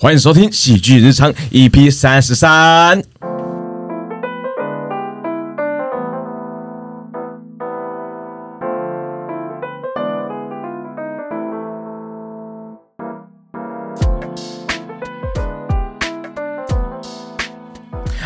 欢迎收听《喜剧日常》EP 三十三。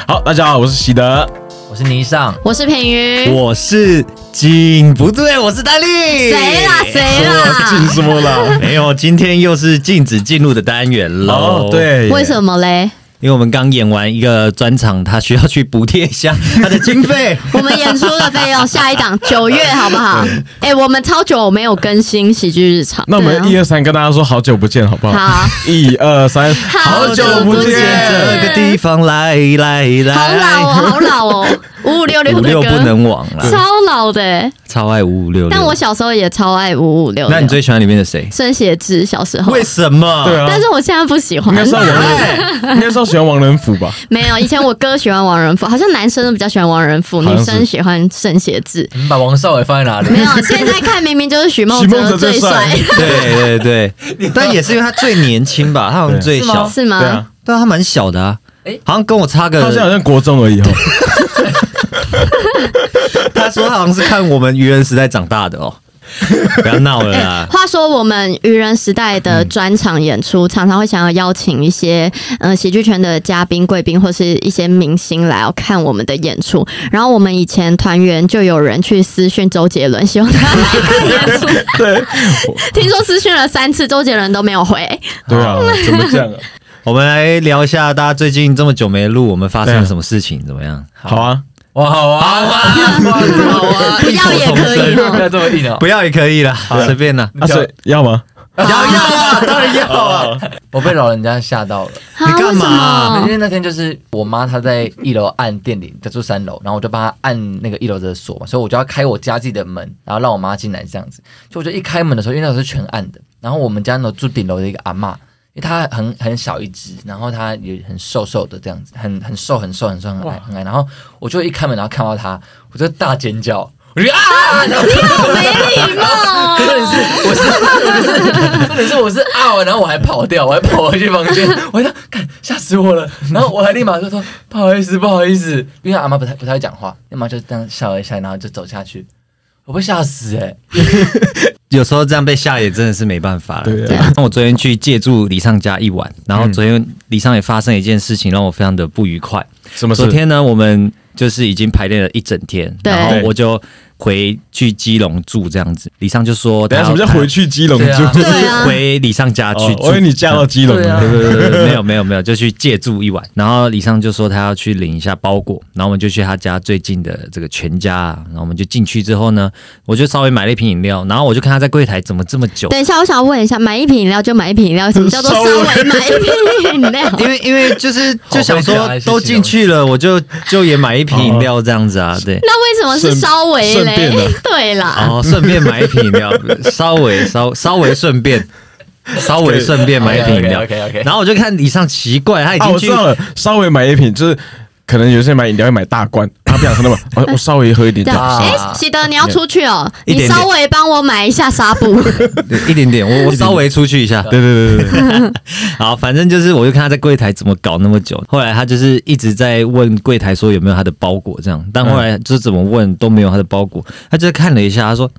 好，大家好，我是喜德。我是倪尚，我是品瑜，我是金，不对，我是丹丽。谁啦谁啦？进什么啦？没有，今天又是禁止进入的单元喽。哦，，对，为什么嘞？因为我们刚演完一个专场，他需要去补贴一下 他的经费。我们演出的费用，下一档九月好不好？哎、我们超久没有更新喜剧日常，那我们一二三跟大家说好久不见，好不好？好，一二三，好久不见这个地方来来来，好老哦，好老哦，五五六六的歌，五六不能忘了，超老的欸。超爱五五六六。但我小时候也超爱五五六六。那你最喜欢里面的谁？孙协志小时候，为什么？对啊，但是我现在不喜欢应该。是要王仁，应该是要喜欢王仁甫吧？没有，以前我哥喜欢王仁甫，好像男生都比较喜欢王仁甫，女生喜欢孙协志。你把王少伟放在哪里？没有，现在看明明就是许梦许梦哲哲最最帅帅，对对对，但也是因为他最年轻吧，他好像最小，是吗？对啊，但他蛮小的啊。诶好像跟我差他现在好，像国中而已哦。他说他好像是看我们愚人时代长大的哦。不要闹了啦！话说，我们愚人时代的专场演出，常常会想要邀请一些呃喜剧圈的嘉宾、贵宾，或是一些明星来要看我们的演出。然后我们以前团员就有人去私讯周杰伦，希望他来看演出。对，听说私讯了三次，周杰伦都没有回。对啊，怎么这样啊？我们来聊一下，大家最近这么久没录，我们发生了什么事情？怎么样？好啊，哇，好啊，好啊，好啊，不要也可以不哦。要这么硬哦。不要也可以啦，随便啦。啊，所以要吗？要要啊，当然要啊！我被老人家吓到了，啊你干嘛因为那天就是我妈她在一楼按电铃，她住三楼，然后我就帮她按那个一楼的锁嘛，所以我就要开我家自己的门，然后让我妈进来这样子。就我就一开门的时候，因为那时候是全暗的，然后我们家呢住顶楼的一个阿嬷。因为它很很小一只，然后它也很瘦瘦的这样子，很很瘦很瘦很瘦很矮很矮，然后我就一开门，然后看到它，我就大尖叫，我就啊！然后没礼貌。重点是我是真的是我是啊，然后我还跑掉，我还跑回去房间，我还想看吓死我了，然后我还立马就说不好意思不好意思，因为阿妈不太不太会讲话，要么就这样笑了一下，然后就走下去，我被吓死哎、有时候这样被吓也真的是没办法了。对啊那我昨天去借住李尚家一晚，然后昨天李尚也发生一件事情，让我非常的不愉快。什么事昨？天呢，我们就是已经排练了一整天，然后我就回去基隆住这样子。李尚就说等下什么叫回去基隆住？对啊就是回李尚家去哦住。我以为你嫁到基隆啊了。对对对对，没有没有没有，就去借住一晚。然后李尚就说他要去领一下包裹，然后我们就去他家最近的这个全家，然后我们就进去之后呢，我就稍微买了一瓶饮料，然后我就看他在柜台怎么这么久。等一下，我想问一下，买一瓶饮料就买一瓶饮料，什么叫做稍微买一瓶饮料？因为因为就是就想说都进去了，我就就也买一瓶饮料这样子啊，对。那为什么是稍微顺便嘞的？对啦，哦，顺便买一瓶饮料，稍微稍稍微顺便，稍微顺便买一瓶饮料。OK，然后我就看以上奇怪，他已啊，经知道了，稍微买一瓶，就是可能有些人买饮料会买大罐，他不想喝那么，我我稍微喝一点对，点。啊。哎，喜德你要出去哦，一点点。你稍微帮我买一下纱布。对一点点，我我稍微出去一下。对对对对对，好，反正就是我就看他在柜台怎么搞那么久，后来他就是一直在问柜台说有没有他的包裹这样，但后来就是怎么问都没有他的包裹，他就是看了一下，他说：“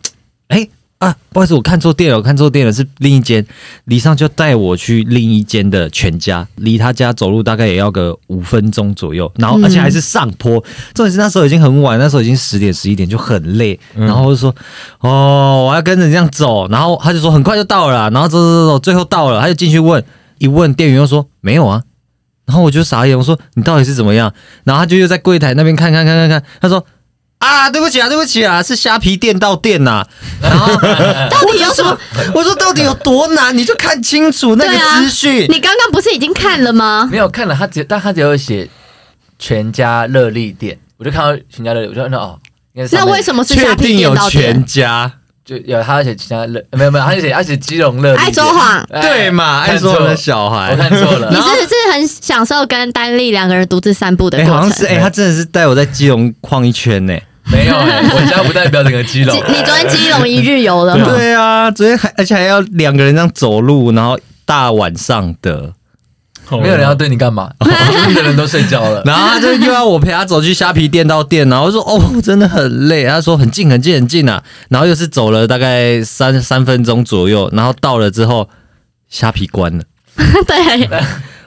哎、啊，不好意思，我看错店了，我看错店了，是另一间。”李尚就带我去另一间的全家，离他家走路大概也要个五分钟左右，然后而且还是上坡。重点是那时候已经很晚，那时候已经十点十一点，就很累，然后我就说：“哦，我要跟着这样走。”然后他就说：“很快就到了。”然后走走走走，最后到了，他就进去问，一问店员又说：“没有啊。”然后我就傻眼，我说：“你到底是怎么样？”然后他就又在柜台那边看看看看看，他说。啊，对不起啊，对不起啊，是虾皮店到店呐、然后 到底有什么？我说到底有多难，你就看清楚那个资讯。你刚刚不是已经看了吗？没有看了，他只但他只有写全家乐利店，我就看到全家乐利，我就那哦，应该是那为什么是虾皮确定有店到店全？家，就有他写全家乐，没有没有，他写他写基隆乐爱说谎哎对嘛？爱看错了说的小孩，我看错了你。是不是很享受跟丹丽两个人独自散步的哎、过程？好像是哎、他真的是带我在基隆逛一圈呢、没有、欸，我家不代表整个基隆。你昨天基隆一日游了吗？对啊，昨天还而且还要两个人这样走路，然后大晚上的，没有人要对你干嘛，旁边的人都睡觉了。然后他就又要我陪他走去虾皮店到店，然后我说哦，真的很累。他说很近很近很近啊，然后又是走了大概三三分钟左右，然后到了之后虾皮关了，对，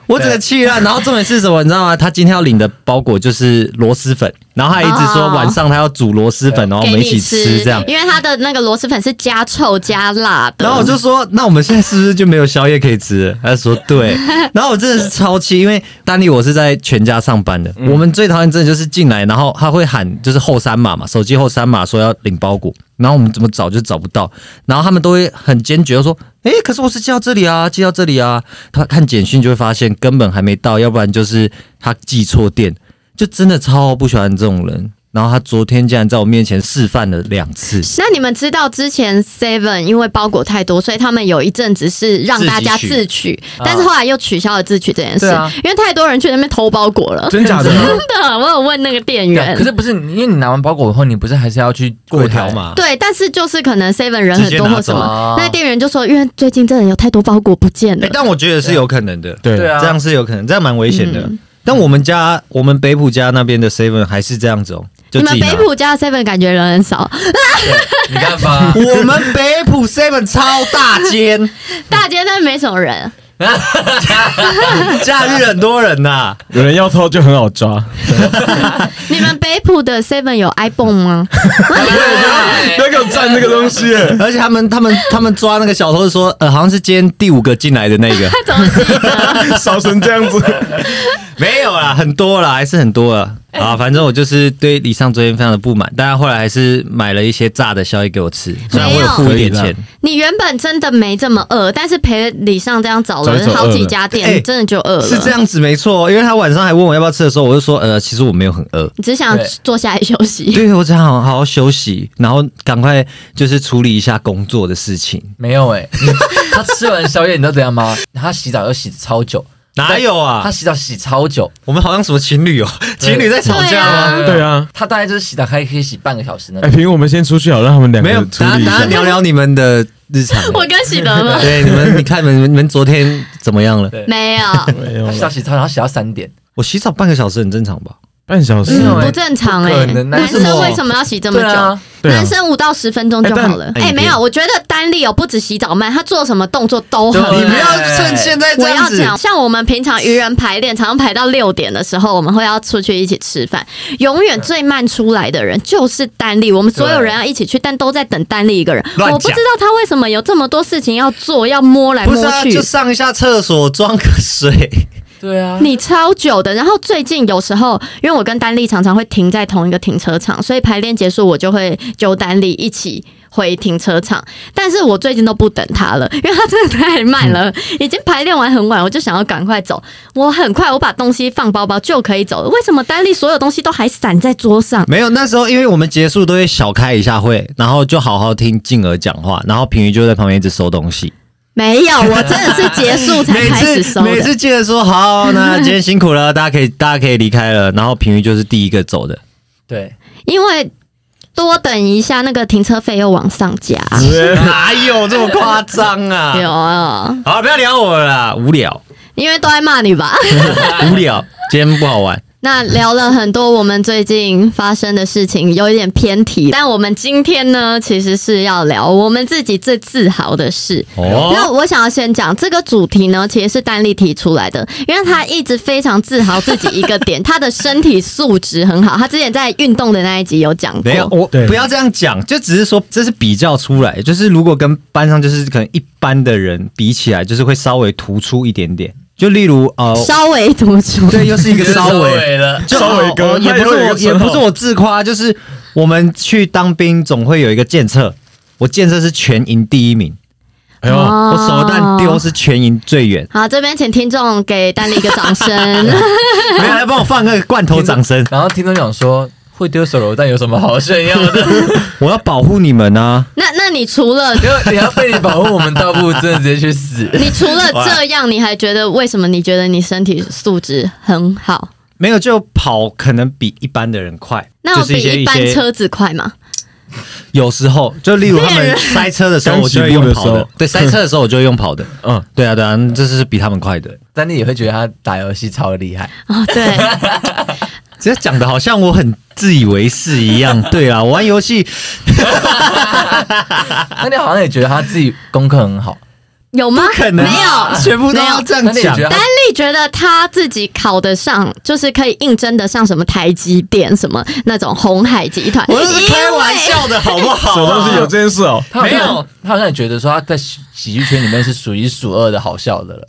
我整个气烂。然后重点是什么，你知道吗？他今天要领的包裹就是螺蛳粉，然后他一直说哦晚上他要煮螺蛳粉，然后我们一起吃这样。因为他的那个螺蛳粉是加臭加辣的。然后我就说，那我们现在是不是就没有宵夜可以吃了？他就说对。然后我真的是超气，因为丹尼我是在全家上班的，我们最讨厌真的就是进来，然后他会喊就是后三码嘛，手机后三码说要领包裹，然后我们怎么找就找不到，然后他们都会很坚决地说，诶，可是我是寄到这里啊，寄到这里啊。他看简讯就会发现根本还没到，要不然就是他寄错店，就真的超不喜欢这种人。然后他昨天竟然在我面前示范了两次，那你们知道之前 Seven 因为包裹太多，所以他们有一阵子是让大家自取，但是后来又取消了自取这件事，对啊因为太多人去那边偷包裹了。真假的？真的，我有问那个店员可。是不是，因为你拿完包裹以后，你不是还是要去过？条嘛？对，但是就是可能 Seven 人很多或什么那店员就说，因为最近真的有太多包裹不见了哎、。但我觉得是有可能的，对对啊这样是有可能，这样蛮危险的。嗯但我们家，我们北浦家那边的 seven 还是这样子哦，就你们北浦家 Seven 感觉人很少，你看吧，我们北浦 seven 超大间，大街但没什么人。假日很多人呐、有人要偷就很好抓，你们北浦的 Seven 有 iPhone 吗？不要给我占这个东西耶。而且他们他们他们抓那个小偷是说，呃，好像是今天第五个进来的那个，怎么记得？少成这样子，没有啦，很多啦，还是很多啦。啊，反正我就是对李尚昨天非常的不满，但是后来还是买了一些炸的宵夜给我吃，虽然我有付一点钱。你原本真的没这么饿，但是陪李尚这样找了好几家店，真的就饿了。是这，样子没错，因为他晚上还问我要不要吃的时候，我就说，呃，其实我没有很饿，你只想坐下来休息。对我只想好好休息，然后赶快就是处理一下工作的事情。没有哎、你他吃完宵夜，你知道怎样吗？他洗澡要洗超久，哪有啊他？洗澡洗超久，我们好像什么情侣哦，情侣在吵架吗？对啊。他大概就是洗澡还可以洗半个小时呢哎，种。平，我们先出去好，让他们两个没有，大家。聊聊你们的日常。我跟喜德吗？对你们，你看你们你们昨天怎么样了？没有，没有他洗澡洗超，然后洗到三点。我洗澡半个小时很正常吧？半小时不正常哎、男生为什么要洗这么久？啊，啊男生五到十分钟就好了。哎、没有，我觉得丹丽哦，不止洗澡慢，他做什么动作都很慢。你不要趁现在这我样子。要讲，像我们平常愚人排练，常常排到六点的时候，我们会要出去一起吃饭。永远最慢出来的人就是丹丽，我们所有人要一起去，但都在等丹丽一个人。乱讲我不知道他为什么有这么多事情要做，要摸来摸不是啊，去。就上一下厕所装个水。对啊，你超久的，然后最近有时候，因为我跟丹丽常常会停在同一个停车场，所以排练结束我就会揪丹丽一起回停车场。但是我最近都不等他了，因为他真的太慢了，已经排练完很晚，我就想要赶快走。我很快我把东西放包包就可以走了，为什么丹丽所有东西都还散在桌上？没有，那时候因为我们结束都会小开一下会，然后就好好听静儿讲话，然后平瑜就在旁边一直收东西。没有，我真的是结束才开始收每次记得说好，那今天辛苦了，大家可以大家可以离开了，然后平鱼就是第一个走的。对，因为多等一下，那个停车费又往上加。哪有这么夸张啊？有啊，好，不要聊我了啦，无聊，因为都在骂你吧。无聊，今天不好玩。那聊了很多我们最近发生的事情，有一点偏题，但我们今天呢，其实是要聊我们自己最自豪的事。哦，那我想要先讲这个主题呢，其实是丹丽提出来的，因为他一直非常自豪自己一个点，他的身体素质很好。他之前在运动的那一集有讲过，没有，我不要这样讲，就只是说这是比较出来，就是如果跟班上就是可能一般的人比起来，就是会稍微突出一点点。就例如呃，稍微突出。对，又是一个稍微。了，就稍微哥哦也不是我，也不是我自夸，就是我们去当兵总会有一个检测，我检测是全营第一名，哎呦，哦我手弹丢是全营最远，好，这边请听众给丹丽一个掌声。没有来帮我放个罐头掌声，然后听众讲说，会丢手榴弹有什么好炫耀的？我要保护你们啊！那那你除了你要被你保护，我们倒不如真的直接去死。你除了这样，你还觉得为什么你觉得你身体素质很好？没有就跑可能比一般的人快，那有就是一些比一般些车子快吗？有时候就例如他们塞车的时候，我就会起步的时候用跑的。对，塞车的时候我就会用跑的。嗯，对啊，对啊，这是比他们快的。但你也会觉得他打游戏超厉害，哦，对，这讲的好像我很自以为是一样。对啊，我玩游戏 那你好像也觉得他自己功课很好，有吗？可能没有，全部都要这样讲那你也觉。得丹丽觉得他自己考得上，就是可以应征得上什么台积电、什么那种红海集团。我是开玩笑的好不好、什么东西有这件事哦？他好像没有，他好像也觉得说他在喜喜剧圈里面是数一数二的好笑的了。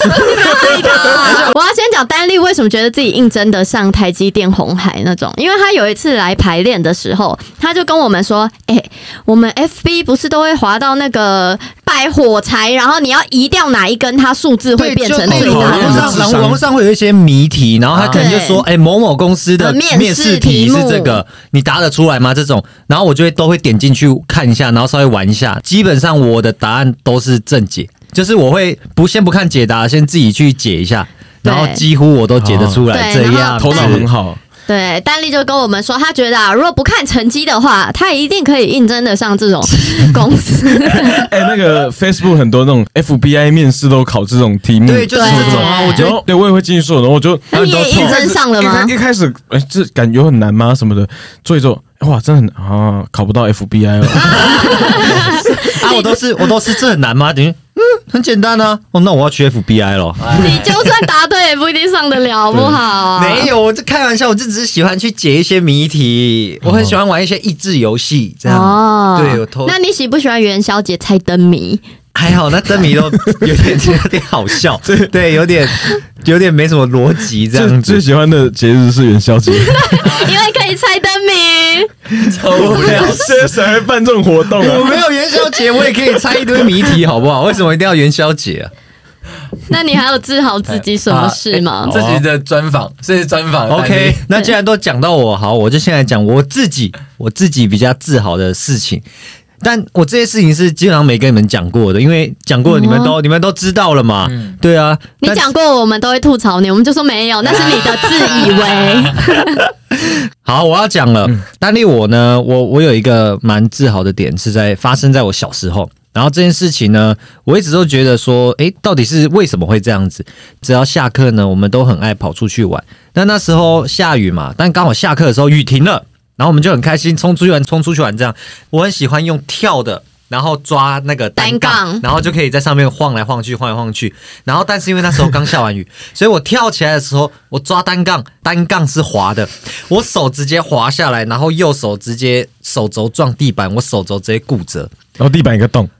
我要先讲丹丽为什么觉得自己应征得上台积电、红海那种，因为他有一次来排练的时候，他就跟我们说：“哎、我们 FB 不是都会滑到那个拜火柴，然后你要移掉哪一根，它数字会变成最就大的。讨厌的智网上商网络上会有一些谜题，然后他可能就说：“哎、某某公司的呃面试面试题是这个，你答得出来吗？”这种，然后我就会都会点进去看一下，然后稍微玩一下。基本上我的答案都是正解，就是我会不先不看解答，先自己去解一下，然后几乎我都解得出来。这样。头脑很好，对，丹丽就跟我们说，他觉得啊，如果不看成绩的话，他一定可以应征得上这种公司。哎，那个 Facebook 很多那种 FBI 面试都考这种题目，对，就是这种。啊。我觉得对我也会进去做，然后我就那你也应征上了吗？一开一开始哎，这感觉很难吗？什么的，做一做，哇，真的很啊，考不到 FBI 了。啊，我都是我都是这很难吗？等于嗯，很简单啊。哦，那我要去 FBI 了。你就算答对，也不一定上得了，好不好？没有，我这开玩笑，我就只是喜欢去解一些谜题，我很喜欢玩一些益智游戏，这样。哦，对我偷那你喜不喜欢元宵节猜灯谜？还好，那灯谜都有点有点好笑，对，有点有点没什么逻辑这最样子。最喜欢的节日是元宵节，因为可以猜灯谜。超无聊。现在谁会办这种活动啊？我没有元宵节，我也可以猜一堆谜题，好不好？为什么一定要元宵节啊那你还有治好自己什么事吗？自己的专访，这是专访。？OK，那既然都讲到我，好，我就现在讲我自己，我自己比较自豪的事情。但我这些事情是基本上没跟你们讲过的，因为讲过的你们都、你们都知道了嘛。嗯对啊，你讲过，我们都会吐槽你，我们就说没有，那是你的自以为。好，我要讲了。丹丽，我呢，我我有一个蛮自豪的点是在发生在我小时候。然后这件事情呢，我一直都觉得说，诶，到底是为什么会这样子？只要下课呢，我们都很爱跑出去玩。但那时候下雨嘛，但刚好下课的时候雨停了，然后我们就很开心，冲出去玩，冲出去玩。这样，我很喜欢用跳的。然后抓那个单单杠杠，然后就可以在上面晃来晃去，晃来晃去。然后，但是因为那时候刚下完雨，所以我跳起来的时候，我抓单杠，单杠是滑的，我手直接滑下来，然后右手直接手肘撞地板，我手肘直接骨折，然后地板一个洞，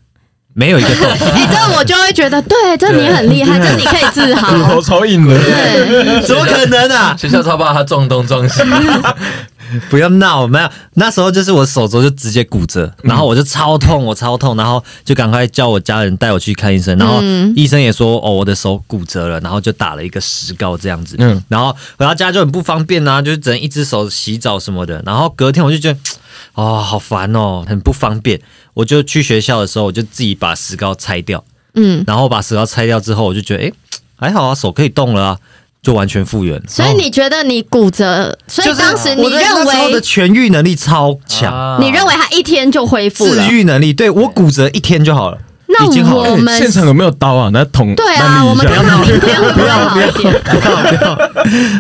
没有一个洞。哎、这我就会觉得，对，这你很厉害，这你可以自豪骨。头超硬的。对，怎么可能啊！学校超怕他撞东撞西，不要闹，没有。那时候就是我手肘就直接骨折，然后我就超痛，我超痛，然后就赶快叫我家人带我去看医生，然后嗯。医生也说哦我的手骨折了，然后就打了一个石膏这样子，嗯。然后回到家就很不方便啊，就是只能一只手洗澡什么的，然后隔天我就觉得 哦好烦哦，很不方便，我就去学校的时候我就自己把石膏拆掉，嗯，然后把石膏拆掉之后，我就觉得诶还好啊，手可以动了啊，就完全复原。所以你觉得你骨折，所以当时你认那时候的，痊愈能力超强。啊你认为他一天就恢复了治了？愈能力，对我骨折一天就好了，那已经好了我们现场有没有刀啊？那捅对啊，我们看看明天会不会好一点？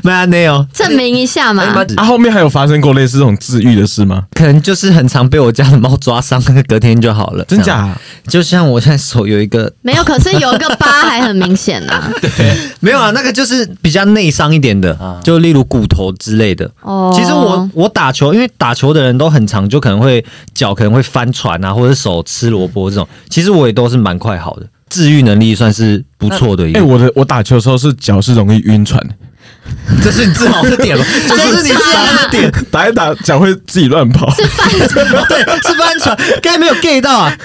没有没有，证明一下嘛。啊，后面还有发生过类似这种治愈的事吗？可能就是很常被我家的猫抓伤，隔天就好了。真？假？就像我现在手有一个 没有，可是有一个疤还很明显啊。没有啊，那个就是比较内伤一点的啊，就例如骨头之类的。哦，其实我我打球，因为打球的人都很常，就可能会脚可能会翻船啊，或者手吃萝卜这种。其实我也都是蛮快好的，治愈能力算是不错的一哎，个。我的我打球的时候是脚是容易晕船，这是你自豪的点了，这是你自豪的点。打一打脚会自己乱跑。对，是帆船，刚才没有 get 到啊。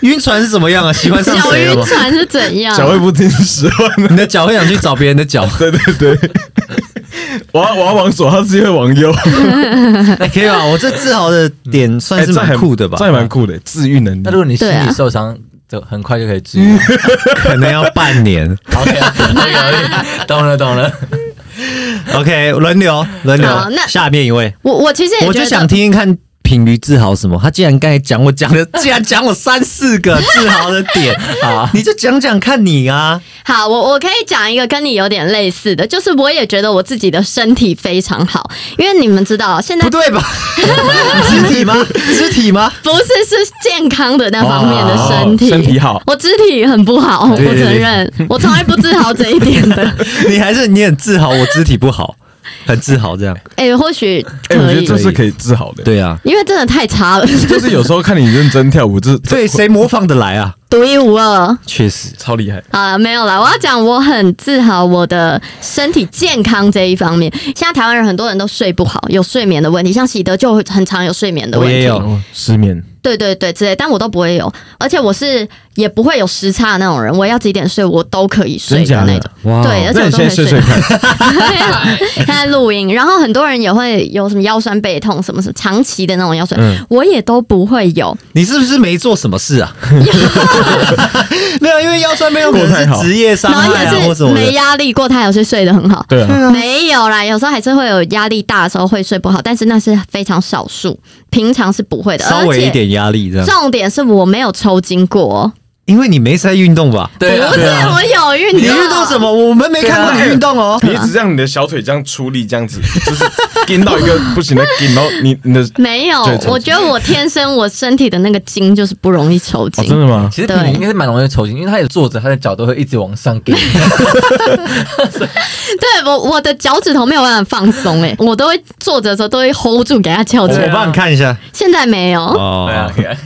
晕船是怎么样啊？喜欢上脚谁了吗？晕船是怎样？脚会不听使唤的。你的脚会想去找别人的脚，对 对对，我要我要往左，他自己会往右，哎，可以吧？我这自豪的点算是蛮酷的吧？这还蛮酷的，治愈能力那。如果你心对啊理受伤，就很快就可以治愈。可能要半年。OK，懂了懂了。OK，轮流轮流好，那下面一位，我我其实也我就想听听看品瑜自豪什么？他竟然刚才讲我讲的，竟然讲我三四个自豪的点 啊！你就讲讲看你啊，好，我我可以讲一个跟你有点类似的，就是我也觉得我自己的身体非常好，因为你们知道现在不对吧？肢体吗？肢体吗？不是是健康的那方面的身体，哦身体好我肢体很不好，我承认，我从来不自豪这一点的。你还是你很自豪，我肢体不好，很自豪这样。哎、或许哎，我，觉得这是可以自豪的。对啊，因为真的太差了，就是有时候看你认真跳舞，这 对，谁模仿得来啊？独一无二。确实，超厉害。啊，没有啦，我要讲我很自豪我的身体健康这一方面。现在台湾人很多人都睡不好，有睡眠的问题，像喜德就很常有睡眠的问题。我也有哦失眠，对对对，之类，但我都不会有，而且我是也不会有时差的那种人，我要几点睡我都可以睡的的那种。哇对，而且我都可以睡睡 现在录音，然后很多人也会有什么腰酸背痛，什么什么长期的那种腰酸，嗯我也都不会有。你是不是没做什么事啊？没有，因为腰酸背痛可能过太好是职业伤然后害啊，也是。没压力过太有是睡得很好。对啊，没有啦，有时候还是会有压力大的时候会睡不好，但是那是非常少数，平常是不会的。稍微一点压力这样，重点是我没有抽筋过哦，因为你没在运动吧？对啊不，是我有运动。你运动什么？我们没看过你运动哦。你一直让你的小腿这样出力，这样子 就是筋到一个不行的筋，然后你你的哦，没有我觉得我天生我身体的那个筋就是不容易抽筋。真的吗？其实平平应该是蛮容易抽筋，因为他也坐着，他的脚都会一直往上给。对我我的脚趾头没有办法放松，哎，我都会坐着的时候都会 hold 住给它翘起来。我帮你看一下现在没有，哦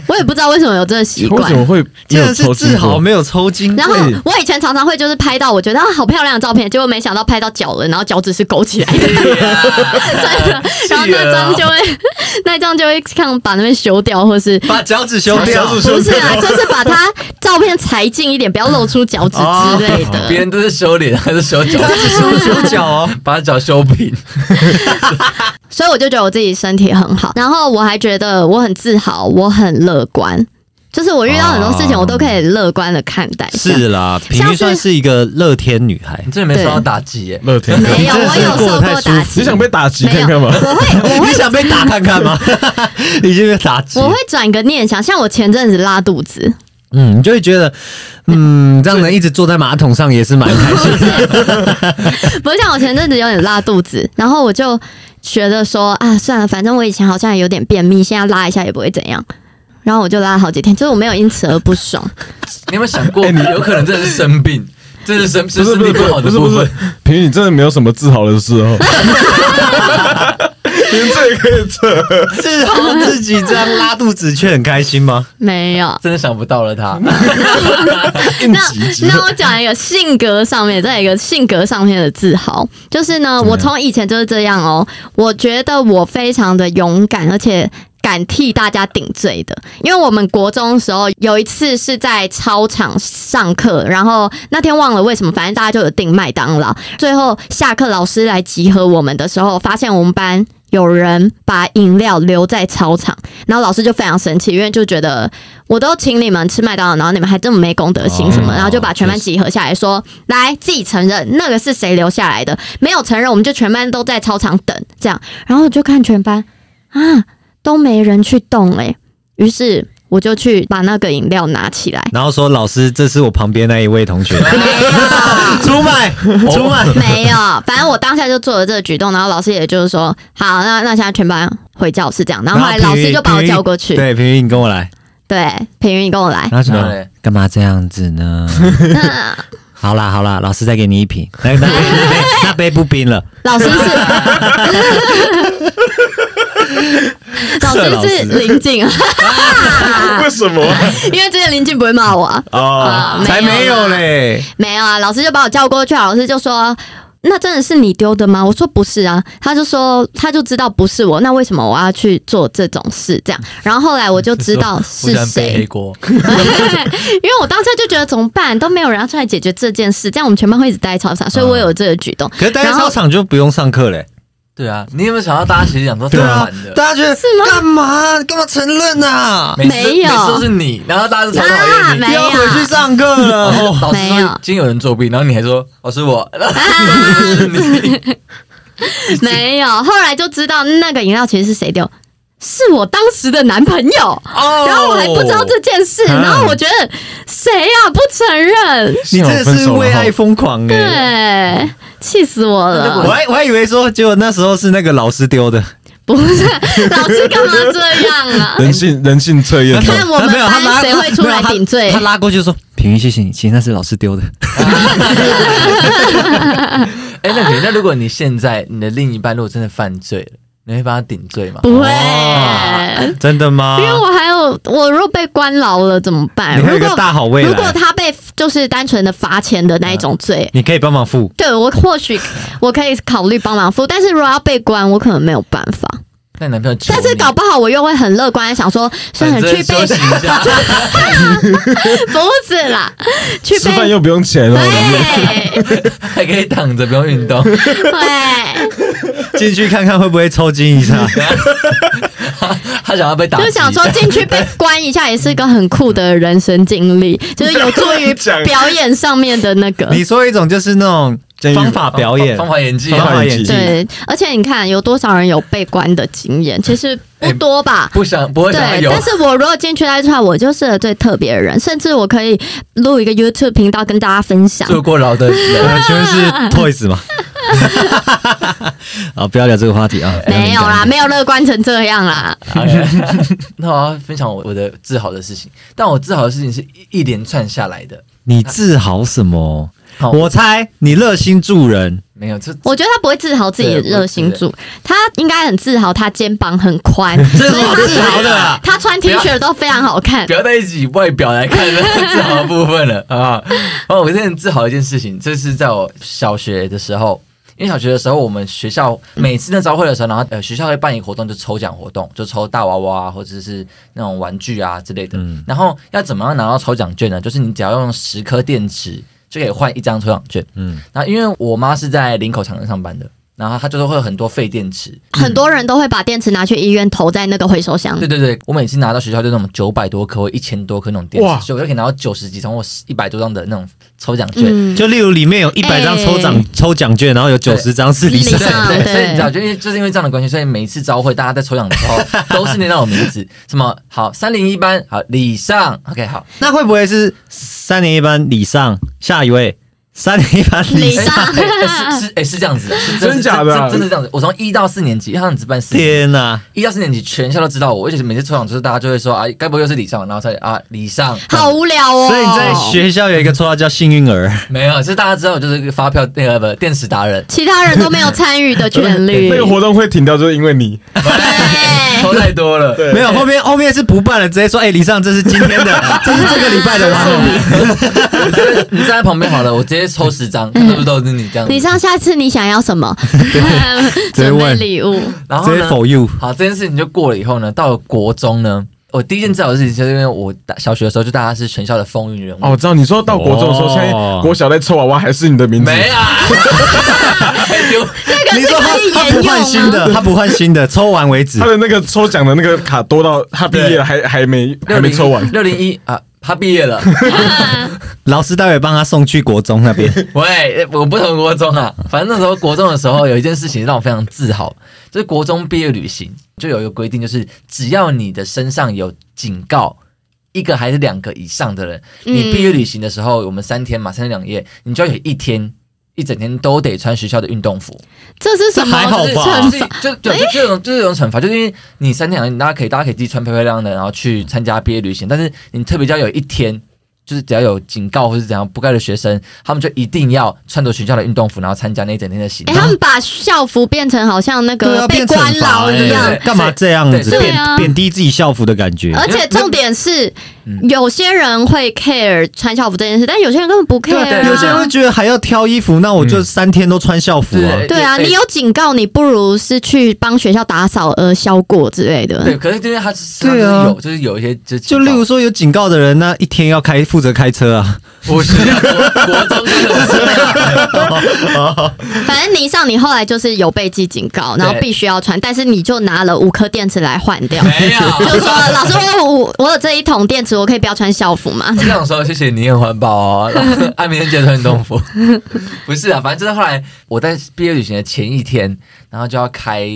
我也不知道为什么有这个习惯为什。么会没真的是有抽筋自豪，没有抽筋。然后我以前常常会就是拍到我觉得啊好漂亮的照片，结果没想到拍到脚了，然后脚趾是勾起来的，真的。然后那张就会那张就会看把那边修掉，或是把脚趾修掉，不是啊，就是把它照片裁近一点，不要露出脚趾之类的。别人都是修脸，还是修脚？修 修脚哦。把脚修平。所以我就觉得我自己身体很好，然后我还觉得我很自豪，我很乐观，就是我遇到很多事情哦我都可以乐观的看待。是啦，平玉算是一个乐天女孩你。真的没受到打击耶？乐天，没有，我有受过打击。你想被打击看看吗？我会，我会 你想被打看看吗？你就被打击我，会转个念想，像我前阵子拉肚子，嗯，你就会觉得，嗯，这样能一直坐在马桶上也是蛮开心的。不是像我前阵子有点拉肚子，然后我就觉得说啊，算了，反正我以前好像有点便秘，现在拉一下也不会怎样。然后我就拉了好几天，就是我没有因此而不爽。你有没有想过，你有可能真的是生病，真的是生是不是身体不好的部分是不是。，平宇你真的没有什么自豪的时候，连这也可以扯。自豪自己这样拉肚子却很开心吗？没有。真的想不到了他，硬那那我讲一个性格上面，再一个性格上面的自豪，就是呢，我从以前就是这样哦。我觉得我非常的勇敢，而且。敢替大家顶罪的，因为我们国中的时候有一次是在操场上课，然后那天忘了为什么，反正大家就有订麦当劳。最后下课老师来集合我们的时候，发现我们班有人把饮料留在操场，然后老师就非常生气，因为就觉得我都请你们吃麦当劳，然后你们还这么没公德心什么，哦然后就把全班集合下来说，来自己承认那个是谁留下来的，没有承认我们就全班都在操场等这样，然后我就看全班啊都没人去动哎、于是我就去把那个饮料拿起来。然后说老师，这是我旁边那一位同学，出卖 出卖。没有，反正我当下就做了这个举动，然后老师也就是说，好，那那现在全班回教室这样，然后后来老师就把我叫过去，对，平云，你跟我来。对，平云你跟我来，然后说然后嘞干嘛这样子呢？那好啦好啦，老师再给你一瓶，那那杯不冰了。老师是 老师是林静啊，为什么？因为之前林静不会骂我啊，哦，啊才没有嘞！没有啊，老师就把我叫过去，老师就说。那真的是你丢的吗？我说不是啊，他就说他就知道不是我，那为什么我要去做这种事？这样，然后后来我就知道 是谁，锅。因为我当时就觉得怎么办，都没有人要出来解决这件事，这样我们全班会一直待在操场，所以我有这个举动。可是待在操场就不用上课嘞。对啊，你有没有想到大家其实想说对啊超烦的，，大家觉得是吗干嘛？干嘛承认啊？每次没有。每次都是你，然后大家都超讨啊，厌你。没有。要回去上课了。哦，老师没有说今天有人作弊，然后你还说老师我，是你 没有，后来就知道那个饮料其实是谁丢，是我当时的男朋友，哦。然后我还不知道这件事，啊。然后我觉得谁呀、不承认？你真的是为爱疯狂哎、对，气死我了！我还我还以为说，结果那时候是那个老师丢的，不是老师干嘛这样啊？人性人性测验的，看我们没有他谁会出来顶罪没有他他拉过去说：“平云，谢谢你，其实那是老师丢的。哎，那可以那如果你现在你的另一半如果真的犯罪了，你会帮他顶罪吗？不会。哇”真的吗？因为我还有，我如果被关牢了怎么办？如果大好未来如果他被就是单纯的罚钱的那一种罪，你可以帮忙付。对我或许 我可以考虑帮忙付，但是如果要被关，我可能没有办法。那你男朋友求但，是搞不好我又会很乐观，想说，算了，去被正休息一下，不是啦，去吃饭又不用钱哦。对还可以躺着不用运动。对，进去看看会不会抽筋一下。他想要被打，就想说进去被关一下也是一个很酷的人生经历，就是有助于表演上面的那个。你说一种就是那种方法表演，方法演技方啊，法演技。对，而且你看有多少人有被关的经验，其实不多吧。不想不会想有但是我如果进去那一串，我就是个最特别的人，甚至我可以录一个 YouTube 频道跟大家分享。坐过牢的人。呃，请问是 Toys 吗？啊，不要聊这个话题啊。没有啦，没有乐观成这样啦。那我要分享我我的自豪的事情，但我自豪的事情是一一连串下来的。你自豪什么？好我猜你热心助人，没有，这我觉得他不会自豪自己的热心助，他应该很自豪，他肩膀很宽，这是好自豪的啊。他穿 T 恤都非常好看不。要在一起外表来看那个自豪的部分了 啊！哦我现在很自豪的一件事情，这是在我小学的时候。因为小学的时候，我们学校每次在招会的时候，然后呃学校会办一个活动，就抽奖活动，就抽大娃娃啊，或者是那种玩具啊之类的。嗯然后要怎么样拿到抽奖券呢？就是你只要用十颗电池就可以换一张抽奖券。嗯，那因为我妈是在林口长城上班的，然后他就是会有很多废电池，很多人都会把电池拿去医院投在那个回收箱。对。对对，我每次拿到学校就那种九百多颗或一千多颗那种电池，所以我就可以拿到九十几张或一百多张的那种抽奖券。嗯，就例如里面有一百张抽奖哎。抽奖券，然后有九十张是李李莎对对，对所以你知道，就因为就是因为这样的关系，所以每一次招会，大家在抽奖的时候都是念到我名字，什么好三零一班好李尚，OK 好，那会不会是三零一班李尚，下一位三年一班李李哎上？上哎哎是是哎是这样子的，是真假的啊真真的这样子。我从一到四年级，他们只办四年，天哪！一到四年级全校都知道我，而且每次抽奖就是大家就会说啊，该不会又是李尚，然后才啊李尚，好无聊哦。所以你在学校有一个绰号叫幸运儿，没有，是大家知道我就是一个发票那个不电池达人，其他人都没有参与的权利。那个活动会停掉，就是因为你。对 抽太多了。对没有后面后面是不办了，直接说哎，李尚这是今天的，这是这个礼拜的送你站在你站在旁边好了，我直接抽十张，看是不是都是你这样子。李上，下次你想要什么？直 接准备问礼物。然后呢，for you。好，这件事情就过了以后呢，到了国中呢，我第一件知道的事情就是因为我小学的时候就大家是全校的风云人物。哦，我知道你说到国中的时候，哦现在国小在抽娃娃还是你的名字？没啊，还 丢这个是你说他可以他不换沿用吗？新的，他不换新的，抽完为止他。的那个抽奖的那个卡多到他毕业了还还没还没抽完。六零一啊，他毕业了。老师待会帮他送去国中那边。喂，我不同国中啊，反正那时候国中的时候有一件事情让我非常自豪，就是国中毕业旅行就有一个规定，就是只要你的身上有警告。一个还是两个以上的人，嗯你毕业旅行的时候，我们三天嘛，三天两夜，你就要有一天一整天都得穿学校的运动服。这是什么这还好吧就是就就就就有种就是有种惩罚，就是因为你三天两夜，大家可以大家可以自己穿漂漂亮亮的，然后去参加毕业旅行，但是你特别要有一天。就是只要有警告或是怎样不该的学生，他们就一定要穿着学校的运动服，然后参加那一整天的行哎、动。他们把校服变成好像那个被关牢一样对，干嘛这样子贬贬低自己校服的感觉？而且重点是，嗯有些人会 care 穿校服这件事，但有些人根本不 care 啊。对对有些人会觉得还要挑衣服，那我就三天都穿校服啊。对对啊，你有警告，你不如是去帮学校打扫呃消过之类的。对，可是因为他是对啊有就是有一些就就例如说有警告的人，那一天要开负责开车啊。我是啊国国中反正你上你后来就是有被记警告，然后必须要穿，但是你就拿了五颗电池来换掉。没有，就说老师，我我我有这一桶电池，我可以不要穿校服吗我？就想说，谢谢你很环保哦，然 后爱民街穿运动服。不是啊，反正就是后来我在毕业旅行的前一天，然后就要开，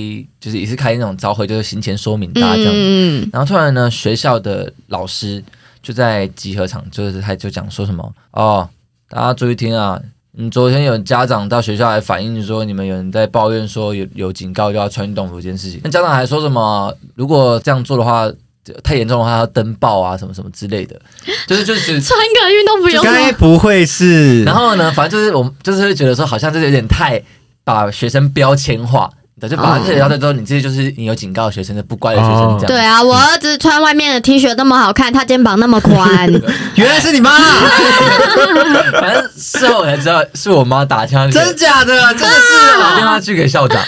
就是也是开那种招会，就是行前说明大家这样子。嗯，然后突然呢，学校的老师就在集合场，就是他就讲说什么哦，大家注意听啊。嗯，昨天有家长到学校来反映说，你们有人在抱怨说有有警告就要穿运动服这件事情。那家长还说什么，如果这样做的话，太严重的话要登报啊，什么什么之类的。就是就是穿个运动服有什么？该不会是？然后呢，反正就是我们就是会觉得说，好像这有点太把学生标签化，对，就把他特别到之后，你这些就是你有警告学生的不乖的学生这样。对啊，我儿子穿外面的 T 恤那么好看，他肩膀那么宽，原来是你妈，反正事后我才知道是我妈打电话给，真假的？真的是打电啊！话去给校长，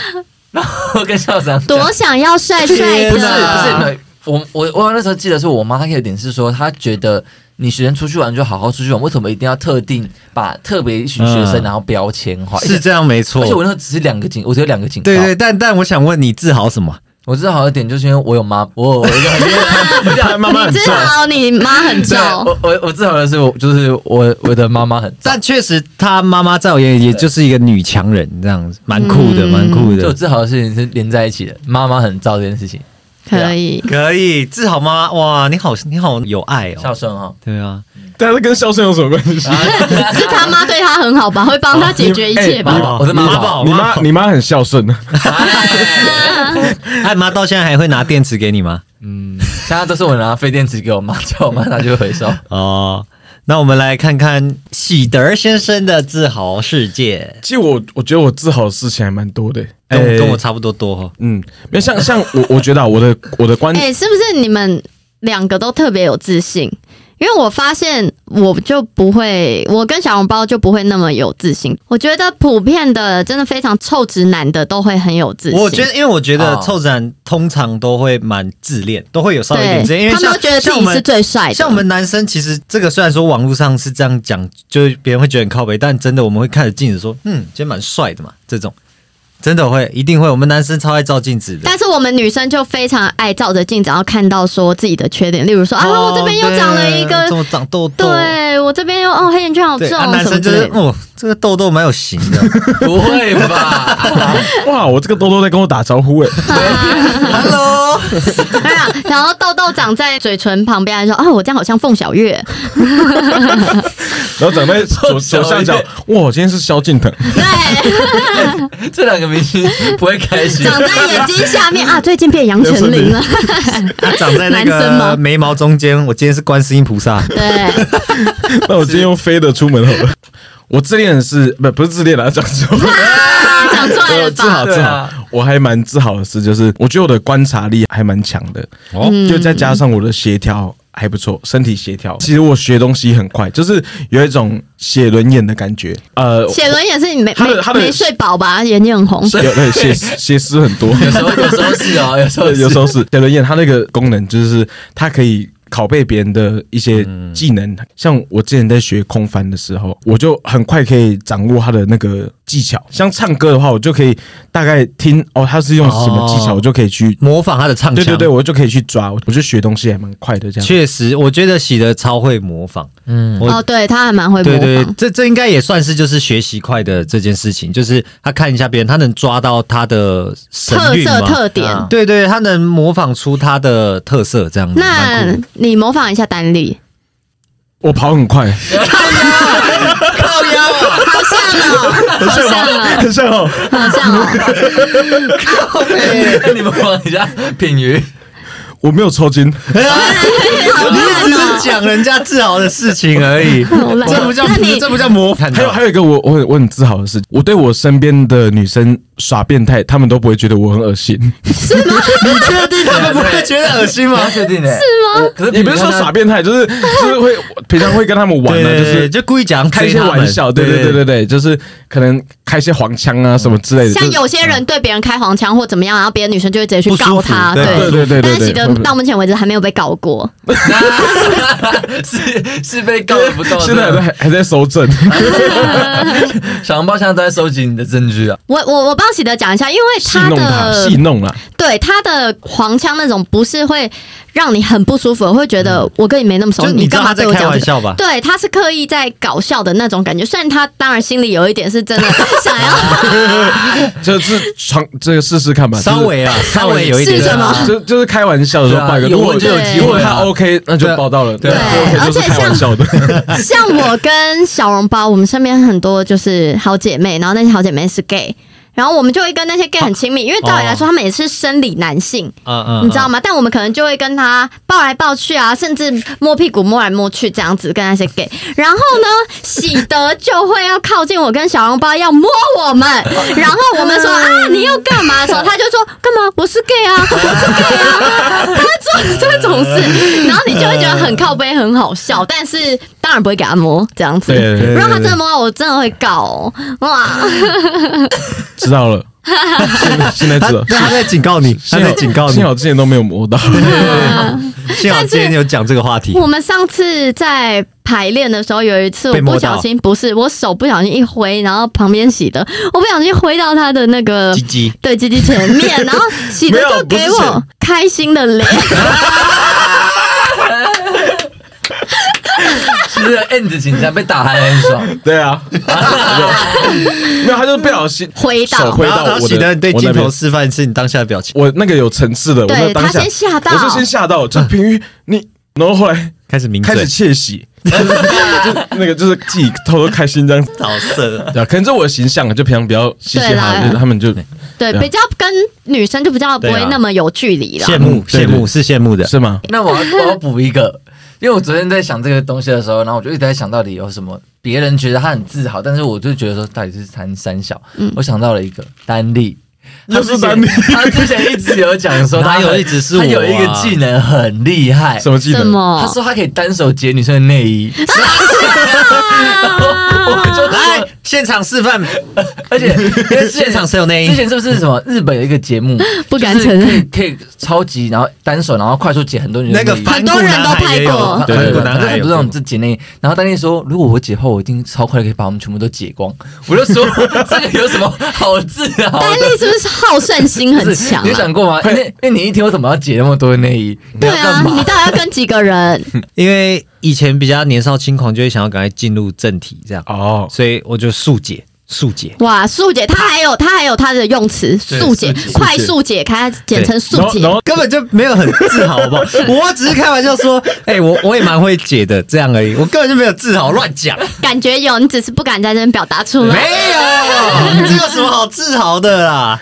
然后跟校长讲多想要帅帅不是不是的。我我我那时候记得是我妈，她有点是说，她觉得你学生出去玩就好好出去玩，为什么一定要特定把特别一群学生嗯然后标签化？是这样没错而且。我那时候只是两个警，我只有两个警告。对对，但但我想问你自豪什么？我知道好一点，就是因为我有妈，我有我有一个很厉害，他妈妈很你知重，道你妈很对，皱我，我我自豪的是我就是我我的妈妈很赞，但确实，她妈妈在我眼里也就是一个女强人，这样子，蛮酷的，嗯蛮酷的。就自豪的事情是连在一起的，妈妈很燥这件事情，可以。可以，志豪妈妈，哇，你好，你好有爱哦。孝顺哦。对啊，但是跟孝顺有什么关系？是他妈对他很好吧，会帮他解决一切吧？哦我的妈宝，你妈你妈很孝顺，哎 妈到现在还会拿电池给你吗？嗯，现在都是我拿废电池给我妈，叫我妈拿去回收。哦，那我们来看看喜德先生的自豪世界，其实我我觉得我自豪的事情还蛮多的，跟跟我差不多多哈。嗯，没有像像我我觉得啊我的我的观哎、是不是你们两个都特别有自信？因为我发现我就不会，我跟小笼包就不会那么有自信。我觉得普遍的真的非常臭直男的都会很有自信。我觉得，因为我觉得臭直男通常都会蛮自恋，都会有稍微一点自恋，因为他们都觉得自己是最帅的。像我们男生，其实这个虽然说网络上是这样讲，就是别人会觉得很靠北，但真的我们会看着镜子说，嗯，今天蛮帅的嘛，这种真的会一定会，我们男生超爱照镜子的。但是我们女生就非常爱照着镜子，然后看到说自己的缺点，例如说啊，我这边又长了一个怎么长痘痘？对我这边又哦黑眼圈好，重，啊，男生就。是哦，这个痘痘蛮有型的。不会吧？哇，我这个痘痘在跟我打招呼 哎，Hello，对啊，然后痘痘长在嘴唇旁边，说啊，我这样好像凤小月。然后长在左左下角，哇，今天是萧敬腾，对，这两个明星不会开心。长在眼睛下面啊，最近变杨丞琳了。他 长在那男生吗个眉毛中间，我今天是观世音菩萨。对，那我今天用飞的出门好了。我自恋的是不不是自恋啦，讲错了。讲出来了自豪？自豪我还蛮自豪的是，就是我觉得我的观察力还蛮强的，哦，就再加上我的协调还不错，身体协调。其实我学东西很快，就是有一种写轮眼的感觉。呃，写轮眼是你没没没睡饱吧？眼睛很红。有对写写诗很多，有时候有时候是 哦，有时候有时候是写轮眼，它那个功能就是它可以。拷贝别人的一些技能，像我之前在学空翻的时候，我就很快可以掌握他的那个技巧。像唱歌的话，我就可以大概听哦，他是用什么技巧，哦我就可以去模仿他的唱腔。对对对，我就可以去抓，我就学东西还蛮快的这样。确实，我觉得喜德超会模仿。嗯，我哦，对他还蛮会模对对对仿，。这这应该也算是就是学习快的这件事情，就是他看一下别人，他能抓到他的神特色特点。啊对对，他能模仿出他的特色，这样子。那酷的你模仿一下丹丽，我跑很快，靠腰啊！好像哦，好像哦，很像哦。好像你们往一下品鱼，我没有抽筋，好你只是讲人家自豪的事情而已，好烂这不叫那你这不叫模仿。还有还有一个我我很我很自豪的是，我对我身边的女生耍变态，他们都不会觉得我很恶心。是吗 你确定他们不会觉得恶心吗？确定的是吗？可是你不是说耍变态，就是就是会平常会跟他们玩啊，对对对，就是就故意讲开一些玩笑，对对对对对，就是可能开一些黄腔啊什么之类的。像有些人对别人开黄腔或怎么样，然后别的女生就会直接去告他，对对对对但是喜德到目前为止还没有被告过，是是被告的不告？现在还在还在收证，小红包现在都在收集你的证据啊！我我我帮喜德讲一下，因为他的戏弄了。对他的黄腔那种，不是会让你很不舒服，会觉得我跟你没那么熟，就你知干嘛对我讲这个？玩笑吧？对，他是刻意在搞笑的那种感觉，虽然他当然心里有一点是真的 想要，就是尝这个试试看吧，就是稍微啊，稍微有一点是什么就就是开玩笑的时候对啊报一个，有如果就有机会他 OK，那就报到了，对 OK 而且就是开玩笑的，像我跟小笼包，我们身边很多就是好姐妹，然后那些好姐妹是 gay。然后我们就会跟那些 gay 很亲密，因为照理来说，他们也是生理男性，嗯嗯，你知道吗？但我们可能就会跟他抱来抱去啊，甚至摸屁股摸来摸去这样子，跟那些 gay。然后呢，喜德就会要靠近我跟小笼包，要摸我们。然后我们说啊，你又干嘛的时候，他就说干嘛？我是 gay 啊，我是 gay 啊。他做这种事，然后你就会觉得很靠背，很好笑。但是当然不会给他摸这样子。如果他真的摸到我，真的会搞哦。哇，知道了，现 在现在知道，他他在警告你，他在警告你。幸，好之前都没有摸到，幸好之前有讲这个话题。我们上次在排练的时候，有一次我不小心，不是我手不小心一挥，然后旁边洗的，我不小心挥到他的那个鸡鸡，对鸡鸡前面，然后洗的就给我开心的脸，是不是？End 紧张被打还很爽？对啊，没有，他就不小心挥到。手挥到我的对镜头示范是你当下的表情，我那个有层次的，我那对他当下先吓到。我是先吓到，就平瑜你，然后后来开始明开始，窃喜，就是那个就是自己偷偷开心这样，好色。对啊，可能这我的形象啊，就平常比较嘻嘻哈哈，就是他们就对，比较跟女生就比较不会那么有距离了。羡慕羡慕是羡慕的，是吗？那我要我要补一个，因为我昨天在想这个东西的时候，然后我就一直在想到底有什么别人觉得他很自豪，但是我就觉得说到底是三三小。我想到了一个丹丽。他是丹丽 他之前一直有讲说他有一直是我啊他有一个技能很厉害，什么技能？他说他可以单手解女生的内衣，然后我就来，现场示范，而且 现场谁有内衣？之前是不是什么日本有一个节目，不敢就是承认可以可以超级然后单手然后快速解很多女生那个很多人都拍过对对对反正不是那种自己内，然后丹妮说，如果我解后，我一定超快的可以把我们全部都解光。我就说 这个有什么好自豪丹的？丽是不是好胜心很强你有啊？想过吗？因为因为你一天为什么要解那么多的内衣？你对啊，你？到底要跟几个人？因为以前比较年少轻狂，就会想要赶快进入正题，这样，哦，所以我就速解速解。哇，速解，他还有他还有他的用词，速解，快速解开，简称速解然后。根本就没有很自豪，好不好？我只是开玩笑说，哎、我我也蛮会解的，这样而已。我根本就没有自豪，乱讲，感觉有，你只是不敢在这边表达出来。没有，这有什么好自豪的啦？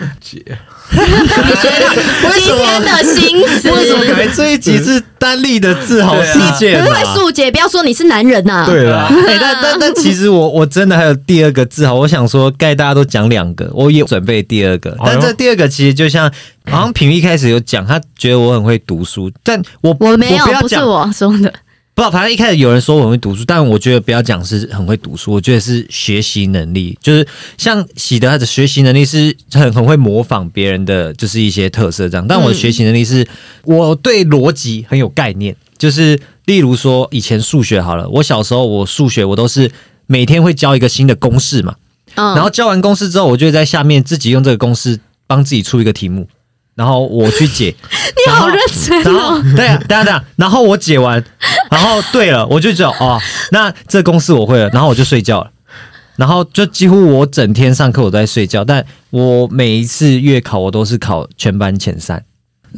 为 什今天么？的心思，为什么感觉这一集是单立的自豪事件不会啊？速解，不要说你是男人呐、对啦，哎、但但但其实我我真的还有第二个自豪，我想说盖大家都讲两个，我也准备第二个，哎呦但这第二个其实就像好像品一开始有讲，他觉得我很会读书，但我我没有不，要不是讲我说的。不，反正一开始有人说我很会读书，但我觉得不要讲是很会读书，我觉得是学习能力，就是像喜德他的学习能力是很很会模仿别人的，就是一些特色这样。但我的学习能力是，我对逻辑很有概念，就是例如说以前数学好了，我小时候我数学我都是每天会教一个新的公式嘛，嗯，然后教完公式之后，我就会在下面自己用这个公式帮自己出一个题目，然后我去解。你好认真然后哦。对啊，等下等下，然后我解完，然后对了，我就觉得哦，那这公式我会了，然后我就睡觉了。然后就几乎我整天上课我都在睡觉，但我每一次月考我都是考全班前三。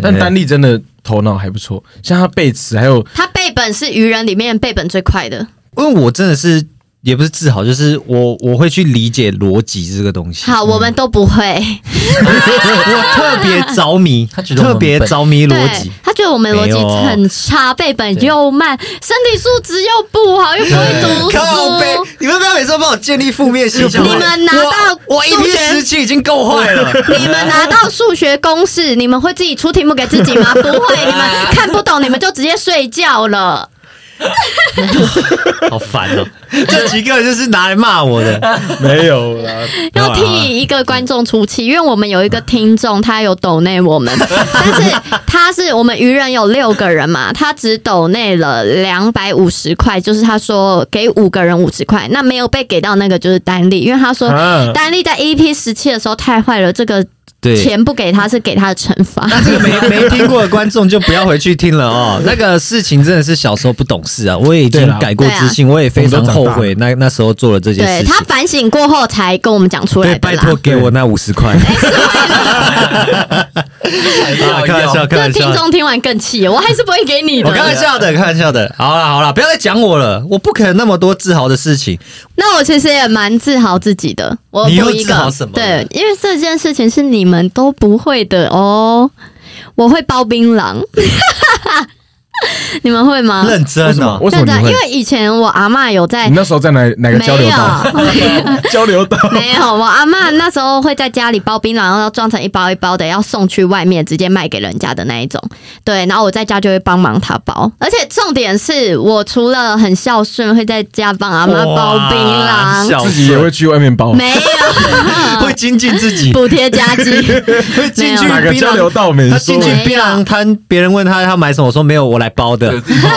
但丹丽真的头脑还不错，像他背词还有他背本是愚人里面背本最快的。因为我真的是也不是自豪，就是我我会去理解逻辑这个东西。好，我们都不会。我特别着迷，他觉得特别着迷逻辑。，他觉得我们逻辑很差，背本又慢，身体素质又不好，又不会读靠背书。，你们不要每次都帮我建立负面形象。你们拿到我我一批数学十期已经够坏了。你们拿到数学公式，你们会自己出题目给自己吗？不会，你们 看不懂，你们就直接睡觉了。好烦哦！这几个就是拿来骂我的。没有啦，要替一个观众出气，因为我们有一个听众，他有抖内我们，但是他是我们愚人有六个人嘛，他只抖内了两百五十块，就是他说给五个人五十块，那没有被给到那个就是丹丽，因为他说啊丹丽在 EP 十七的时候太坏了，这个对钱不给他是给他的惩罚。那这个没 没听过的观众就不要回去听了哦。那个事情真的是小时候不懂事啊，我也已经改过自新，我也非常后悔那那时候做了这件事情。他反省过后才跟我们讲出来拜托。给我那五十块。啊，开玩笑，开这听玩笑。众听完更气，我还是不会给你的我。开玩笑的，开玩笑的。好了好了，不要再讲我了，我不可能那么多自豪的事情。那我其实也蛮自豪自己的。我你又补一个自豪什么对，因为这件事情是你们们都不会的哦。我会包槟榔，你们会吗？认真为什么哦，真的，为什么你会因为以前我阿嬷有在你那时候在哪哪个交流道？交流道。没有，我阿嬷那时候会在家里包槟榔，然后要装成一包一包的，要送去外面直接卖给人家的那一种。对，然后我在家就会帮忙她包，而且重点是我除了很孝顺，会在家帮阿妈包槟榔，自己也会去外面包。没有 会精进自己，补贴家计，会进去哪个交流道没说他进？去槟榔摊，别人问他要买什么，我说没有，我来包的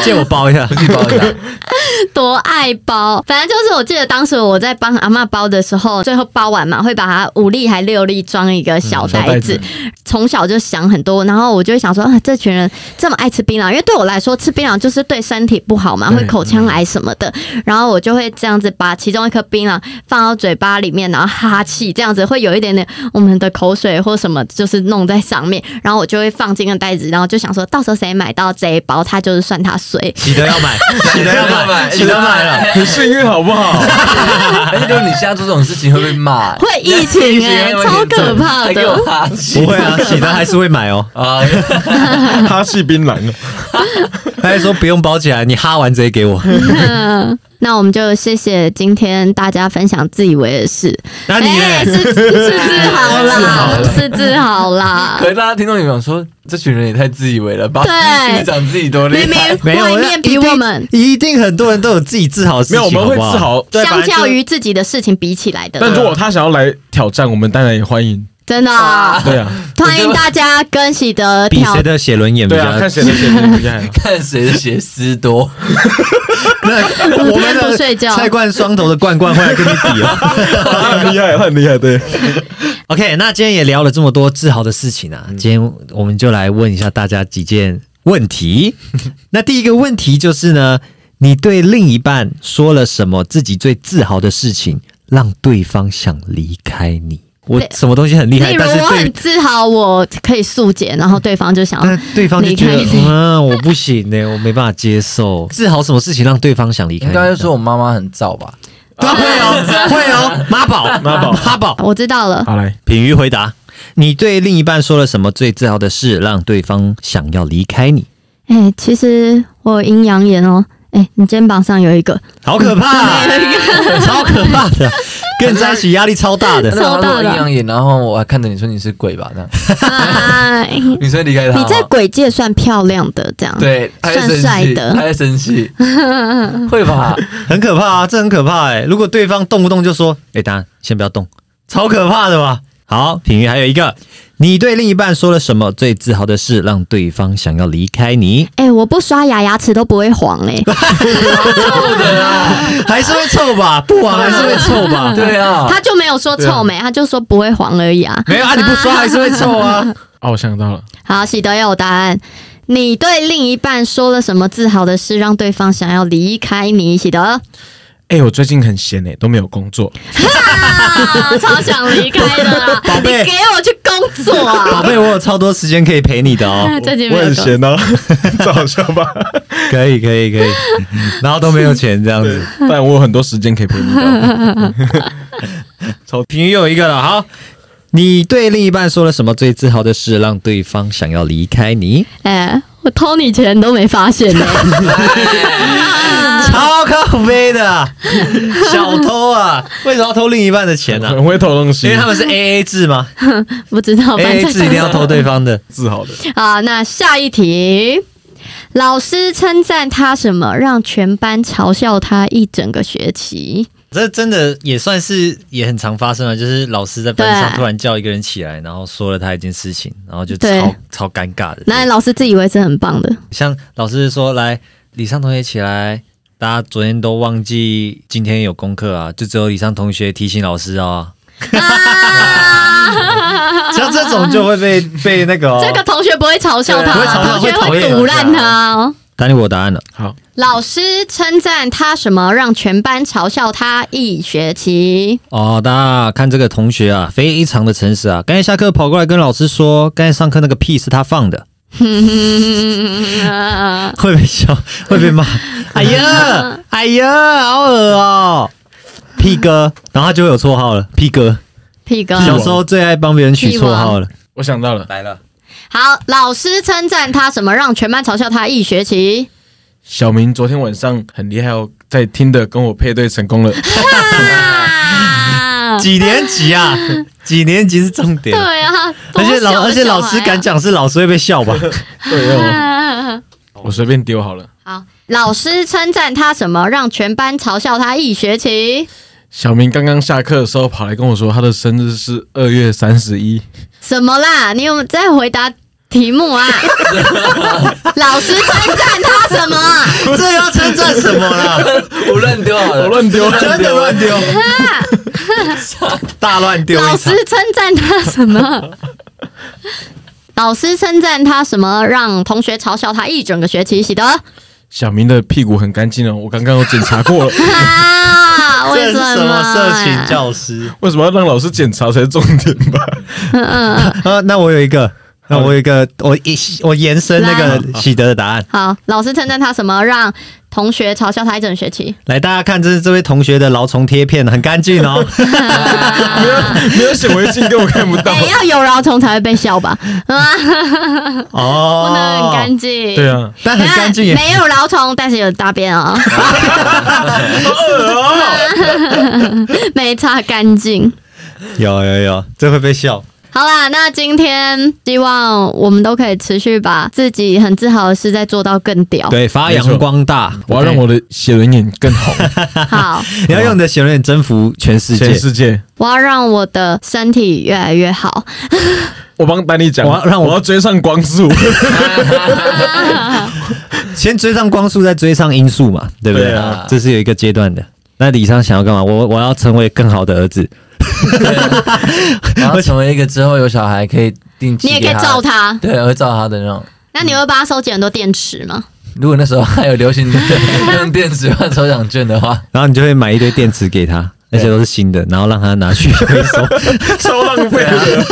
借我包一下。自己包一下，多爱包。反正就是我记得当时我在帮阿妈包的时候，最后包完嘛，会把它五粒还六粒装一个小袋子小袋子。从小就想很多，然后我就会想说，啊，这群人这么爱吃槟榔，因为对我来说吃槟榔就是对身体不好嘛，会口腔癌什么的。然后我就会这样子把其中一颗槟榔放到嘴巴里面，然后哈气，这样子会有一点点我们的口水或什么，就是弄在上面。然后我就会放进个袋子，然后就想说到时候谁买到这一包，他就是算他衰。喜德要买，喜德要买，喜德买了。很幸运好不好？而且如果你现在做这种事情会被骂，会疫情哎、超可怕还给我的。不会啊，喜德还是会买哦。啊！哈气槟榔，他还说不用包起来，你哈完直接给我。那我们就谢谢今天大家分享自以为的事。那你？是是自豪啦，是自豪啦可。是大家听众有没有说，这群人也太自以为了吧？对讲自己多厉害明，没有，外面比一定我们一定很多人都有自己自豪的事情，没有，我们会自豪。相较。于自己的事情比起来的，但如果他想要来挑战，我们当然也欢迎。真的啊对啊，欢迎大家跟喜德挑比谁的写轮眼比较看谁的写轮比较好。看谁的血丝多。那五天我们的不睡觉。菜冠双头的罐罐会来跟你比哦。很厉害，很厉害，对。OK，那今天也聊了这么多自豪的事情啊，今天我们就来问一下大家几件问题。那第一个问题就是呢，你对另一半说了什么自己最自豪的事情，让对方想离开你？我什么东西很厉害，但是我很自豪，我可以速解，然后对方就想要但对方就觉得离开你嗯，我不行呢、我没办法接受。自豪什么事情让对方想离开你？应该是说我妈妈很燥吧？对会哦，会哦，妈宝，妈宝妈宝。我知道了。好来，品瑜回答：你对另一半说了什么最自豪的事，让对方想要离开你？哎、其实我有阴阳眼哦。哎、你肩膀上有一个，好可怕、啊，超可怕的，跟你在一起压力超大的。超大的。那阴阳眼，然后我还看着你说你是鬼吧？这样，哎，你说离开他，你在鬼界算漂亮的，这样。对，算帅的。他在生气，会吧？很可怕啊，这很可怕哎、如果对方动不动就说：“哎、当然先不要动”，超可怕的吧？好，品瑜还有一个，你对另一半说了什么最自豪的事，让对方想要离开你？哎、我不刷牙，牙齿都不会黄哎、还是会臭吧？不黄还是会臭吧？对啊，他就没有说臭美，他就说不会黄而已啊。没有啊，你不刷还是会臭啊。哦，我想到了，好，喜德有答案。你对另一半说了什么自豪的事，让对方想要离开你？喜德，哎，我最近很闲哎，都没有工作。啊，超想离开的啦！宝贝你给我去工作啊宝啊！贝，我有超多时间可以陪你的哦。最近我很闲哦，这好笑吧？可以，可以，可以。然后都没有钱这样子。但我有很多时间可以陪你的。超平又有一个了，好。你对另一半说了什么最自豪的事，让对方想要离开你？哎、我偷你钱都没发现呢、啊小偷啊！为什么要偷另一半的钱呢、很会偷东西因为，他们是 A A 制吗 不知道，反？A A 制一定要偷对方的。自豪的。好，那下一题，老师称赞他什么，让全班嘲笑他一整个学期？这真的也算是也很常发生啊，就是老师在班上突然叫一个人起来，然后说了他一件事情，然后就超超尴尬的。那老师自以为是很棒的，像老师说来，李尚同学起来，大家昨天都忘记今天有功课啊，就只有以上同学提醒老师哦。啊 像这种种就会被被那个、哦。这个同学不会嘲笑他，不会嘲笑同学会讨厌会堵烂他哦。丹尼，我答案了。好，老师称赞他什么，让全班嘲笑他一学期？哦，大家看这个同学啊，非常的诚实啊。刚才下课跑过来跟老师说，刚才上课那个屁是他放的，会被笑，会被骂。哎呀，哎呀，好恶哦，屁哥，然后他就会有绰号了，屁哥。屁哥。小时候最爱帮别人取绰号了。我想到了，来了，好，老师称赞他什么，让全班嘲笑他一学期？小明昨天晚上很厉害哦，在听的跟我配对成功了。啊 几年级啊？几年级是重点。对啊，而且老而且老师敢讲。是老师会被笑吧？对哦，我随便丢好了。好，老师称赞他什么，让全班嘲笑他一学期？小明刚刚下课的时候跑来跟我说，他的生日是二月三十一。什么啦？你有没有在回答题目啊？老师称赞他什么？这要称赞什么啦？我乱丢好我了，乱丢，真的乱丢，大乱丢老师。称赞他什么？老师称赞他什么，让同学嘲笑他一整个学期？喜德小明的屁股很干净哦，我刚刚有检查过了。啊？为什什么色情？教师？为什么要让老师检查才是重点吧？嗯嗯啊，那我有一个，那我有一个，我一我延伸那个喜德的答案。好，老师称赞他什么，让同学嘲笑他一整学期？来，大家看，这是这位同学的劳虫贴片，很干净哦。没有没有显微镜，根本看不到 哎、。要有蛲虫才会被笑吧？啊，哦，不能很干净。对啊，但很干净耶。没有蛲虫，但是有大便哦，没擦干净。有有有，这会被笑。好啦，那今天希望我们都可以持续把自己很自豪的事再做到更屌。对，发扬光大。我要让我的写轮眼更红，好，你要用你的写轮眼征服全世界全。世界。我要让我的身体越来越好。我帮丹尼讲，我要让我我要追上光速。先追上光速，再追上音速嘛，对不对？对啊这是有一个阶段的。那李商想要干嘛？我我要成为更好的儿子。然后成为一个之后有小孩可以定期，你也可以照，他。对，我会照他的那种。那你会帮他收集很多电池吗？如果那时候还有流行的用 电池换抽奖券的话，然后你就会买一堆电池给他，那些都是新的，然后让他拿去回收。超浪费的。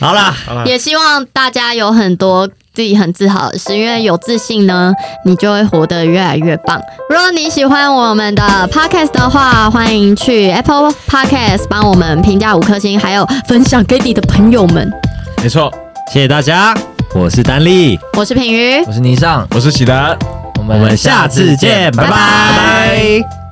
好啦，也希望大家有很多自己很自豪的事，因为有自信呢，你就会活得越来越棒。如果你喜欢我们的 podcast 的话，欢迎去 Apple Podcast 帮我们评价五颗星，还有分享给你的朋友们。没错，谢谢大家，我是丹力，我是品瑜，我是倪尚，我是喜德。我我们下次见，拜拜拜拜